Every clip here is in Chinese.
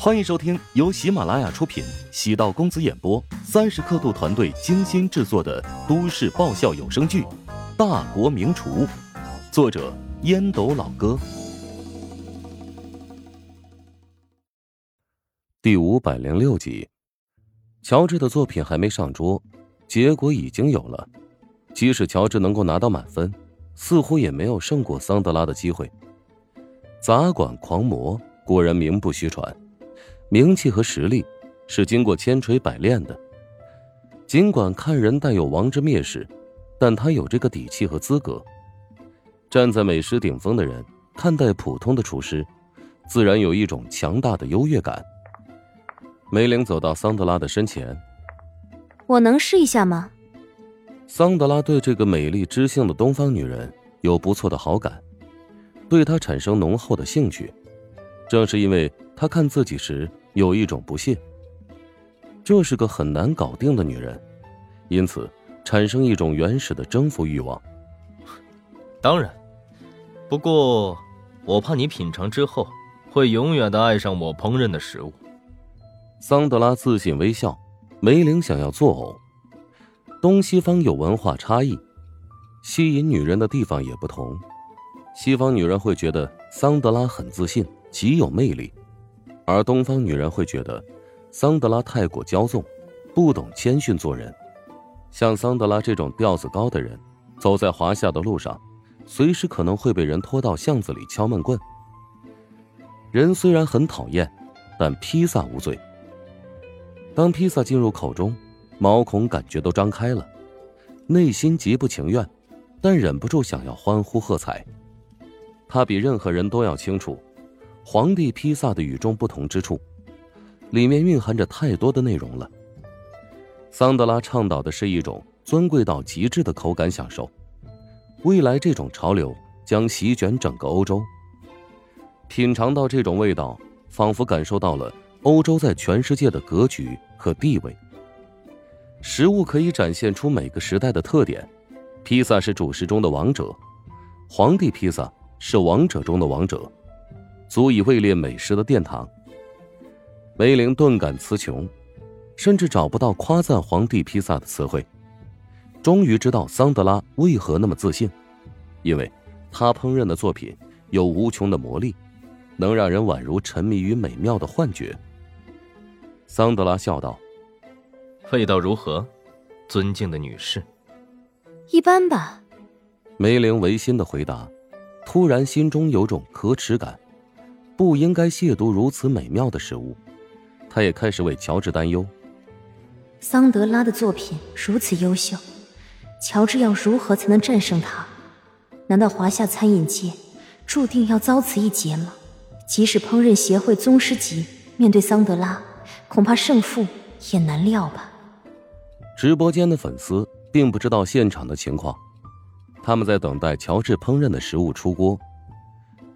欢迎收听由喜马拉雅出品、喜道公子演播、三十刻度团队精心制作的都市爆笑有声剧《大国名厨》，作者烟斗老哥，第五百零六集。乔治的作品还没上桌，结果已经有了。即使乔治能够拿到满分，似乎也没有胜过桑德拉的机会。杂馆狂魔果然名不虚传。名气和实力是经过千锤百炼的。尽管看人带有王之蔑视，但他有这个底气和资格。站在美食顶峰的人看待普通的厨师，自然有一种强大的优越感。梅玲走到桑德拉的身前：“我能试一下吗？”桑德拉对这个美丽知性的东方女人有不错的好感，对她产生浓厚的兴趣。正是因为他看自己时有一种不屑，这是个很难搞定的女人，因此产生一种原始的征服欲望。当然，不过我怕你品尝之后会永远的爱上我烹饪的食物。桑德拉自信微笑，梅林想要作呕。东西方有文化差异，吸引女人的地方也不同。西方女人会觉得桑德拉很自信。极有魅力，而东方女人会觉得桑德拉太过骄纵，不懂谦逊做人。像桑德拉这种调子高的人，走在华夏的路上，随时可能会被人拖到巷子里敲闷棍。人虽然很讨厌，但披萨无罪。当披萨进入口中，毛孔感觉都张开了，内心极不情愿，但忍不住想要欢呼喝彩。他比任何人都要清楚。皇帝披萨的与众不同之处，里面蕴含着太多的内容了。桑德拉倡导的是一种尊贵到极致的口感享受，未来这种潮流将席卷整个欧洲。品尝到这种味道，仿佛感受到了欧洲在全世界的格局和地位。食物可以展现出每个时代的特点，披萨是主食中的王者，皇帝披萨是王者中的王者。足以位列美食的殿堂。梅林顿感词穷，甚至找不到夸赞皇帝披萨的词汇。终于知道桑德拉为何那么自信，因为他烹饪的作品有无穷的魔力，能让人宛如沉迷于美妙的幻觉。桑德拉笑道：“味道如何，尊敬的女士？”“一般吧。”梅林违心的回答，突然心中有种可耻感。不应该亵渎如此美妙的食物，他也开始为乔治担忧。桑德拉的作品如此优秀，乔治要如何才能战胜他？难道华夏餐饮界注定要遭此一劫吗？即使烹饪协会宗师级面对桑德拉，恐怕胜负也难料吧。直播间的粉丝并不知道现场的情况，他们在等待乔治烹饪的食物出锅。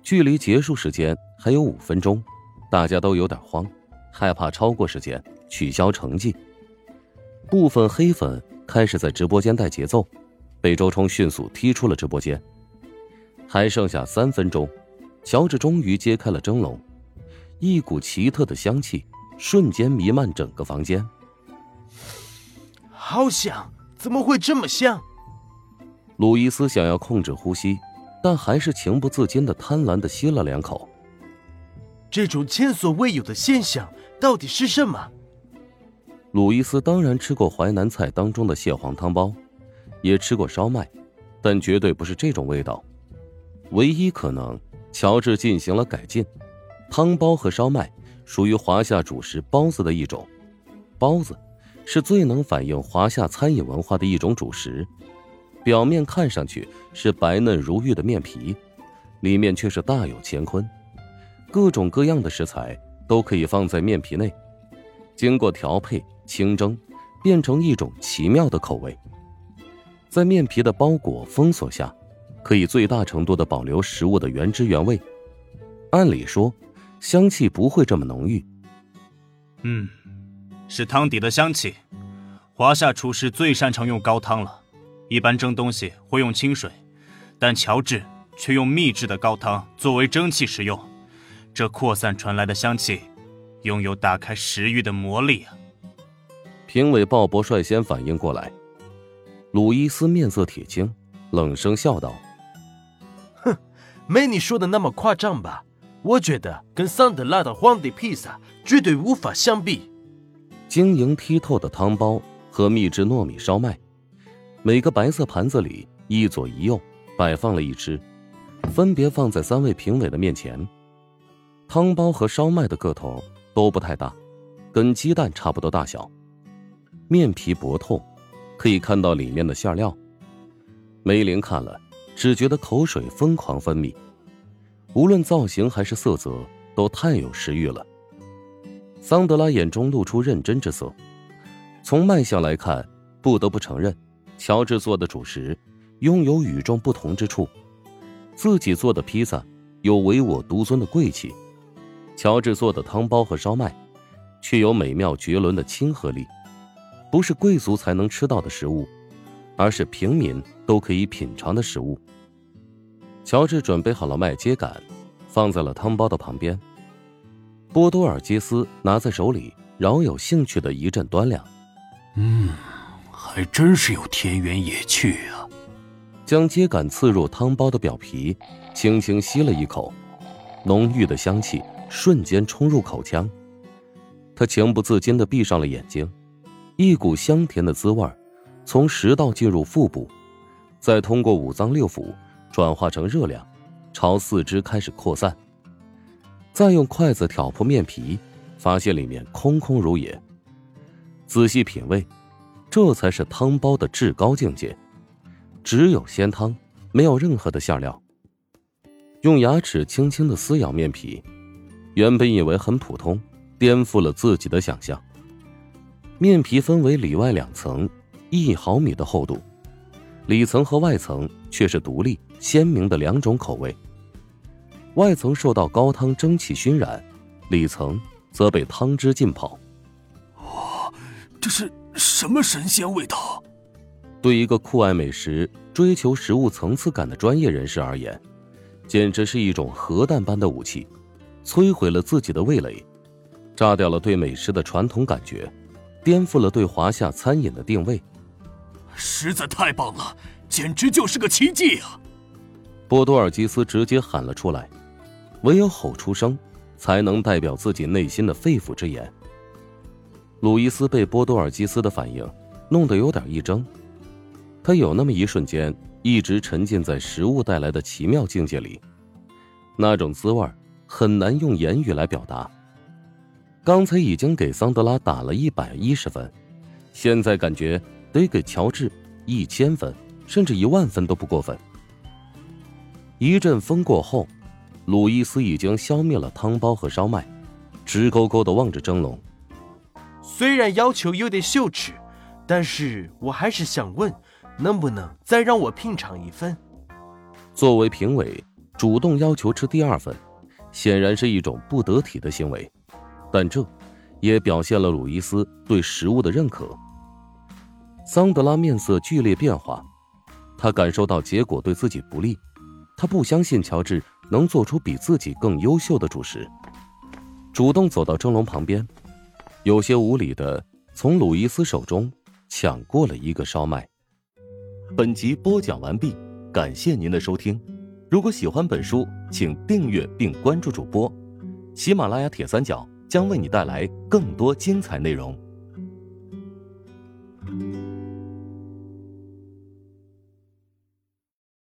距离结束时间还有五分钟，大家都有点慌，害怕超过时间取消成绩。部分黑粉开始在直播间带节奏，被周冲迅速踢出了直播间。还剩下三分钟，乔治终于揭开了蒸笼，一股奇特的香气瞬间弥漫整个房间。好香！怎么会这么香？鲁伊斯想要控制呼吸。但还是情不自禁的贪婪的吸了两口。这种前所未有的现象到底是什么？鲁伊斯当然吃过淮南菜当中的蟹黄汤包，也吃过烧麦，但绝对不是这种味道。唯一可能，乔治进行了改进。汤包和烧麦属于华夏主食包子的一种，包子是最能反映华夏餐饮文化的一种主食。表面看上去是白嫩如玉的面皮，里面却是大有乾坤。各种各样的食材都可以放在面皮内，经过调配、清蒸，变成一种奇妙的口味。在面皮的包裹封锁下，可以最大程度的保留食物的原汁原味。按理说，香气不会这么浓郁。嗯，是汤底的香气。华夏厨师最擅长用高汤了。一般蒸东西会用清水，但乔治却用秘制的高汤作为蒸汽使用，这扩散传来的香气，拥有打开食欲的魔力啊！评委鲍勃率先反应过来，鲁伊斯面色铁青，冷声笑道：“哼，没你说的那么夸张吧？我觉得跟桑德拉的皇帝披萨绝对无法相比。晶莹剔透的汤包和秘制糯米烧麦，每个白色盘子里一左一右摆放了一只，分别放在三位评委的面前。汤包和烧麦的个头都不太大，跟鸡蛋差不多大小。”面皮薄透，可以看到里面的馅料。梅林看了，只觉得口水疯狂分泌。无论造型还是色泽，都太有食欲了。桑德拉眼中露出认真之色。从卖相来看，不得不承认，乔治做的主食拥有与众不同之处。自己做的披萨有唯我独尊的贵气，乔治做的汤包和烧麦，却有美妙绝伦的亲和力。不是贵族才能吃到的食物，而是平民都可以品尝的食物。乔治准备好了麦秸秆，放在了汤包的旁边。波多尔基斯拿在手里，饶有兴趣的一阵端量。嗯，还真是有田园野趣啊！将秸秆刺入汤包的表皮，轻轻吸了一口，浓郁的香气瞬间冲入口腔。他情不自禁的闭上了眼睛。一股香甜的滋味从食道进入腹部，再通过五脏六腑转化成热量，朝四肢开始扩散。再用筷子挑破面皮，发现里面空空如也。仔细品味，这才是汤包的至高境界，只有鲜汤，没有任何的馅料。用牙齿轻轻的撕咬面皮，原本以为很普通，颠覆了自己的想象。面皮分为里外两层，一毫米的厚度，里层和外层却是独立鲜明的两种口味。外层受到高汤蒸汽熏染，里层则被汤汁浸泡。哇，这是什么神仙味道？对一个酷爱美食、追求食物层次感的专业人士而言，简直是一种核弹般的武器，摧毁了自己的味蕾，炸掉了对美食的传统感觉。颠覆了对华夏餐饮的定位，实在太棒了，简直就是个奇迹啊！波多尔基斯直接喊了出来，唯有吼出声，才能代表自己内心的肺腑之言。鲁伊斯被波多尔基斯的反应弄得有点一怔，他有那么一瞬间一直沉浸在食物带来的奇妙境界里，那种滋味很难用言语来表达。刚才已经给桑德拉打了一百一十分，现在感觉得给乔治一千分，甚至一万分都不过分。一阵风过后，鲁伊斯已经消灭了汤包和烧麦，直勾勾的望着蒸笼。虽然要求有点羞耻，但是我还是想问，能不能再让我品尝一份？作为评委，主动要求吃第二份，显然是一种不得体的行为。但这，也表现了鲁伊斯对食物的认可。桑德拉面色剧烈变化，他感受到结果对自己不利，他不相信乔治能做出比自己更优秀的主食，主动走到蒸笼旁边，有些无礼的从鲁伊斯手中抢过了一个烧麦。本集播讲完毕，感谢您的收听。如果喜欢本书，请订阅并关注主播，喜马拉雅铁三角。将为你带来更多精彩内容。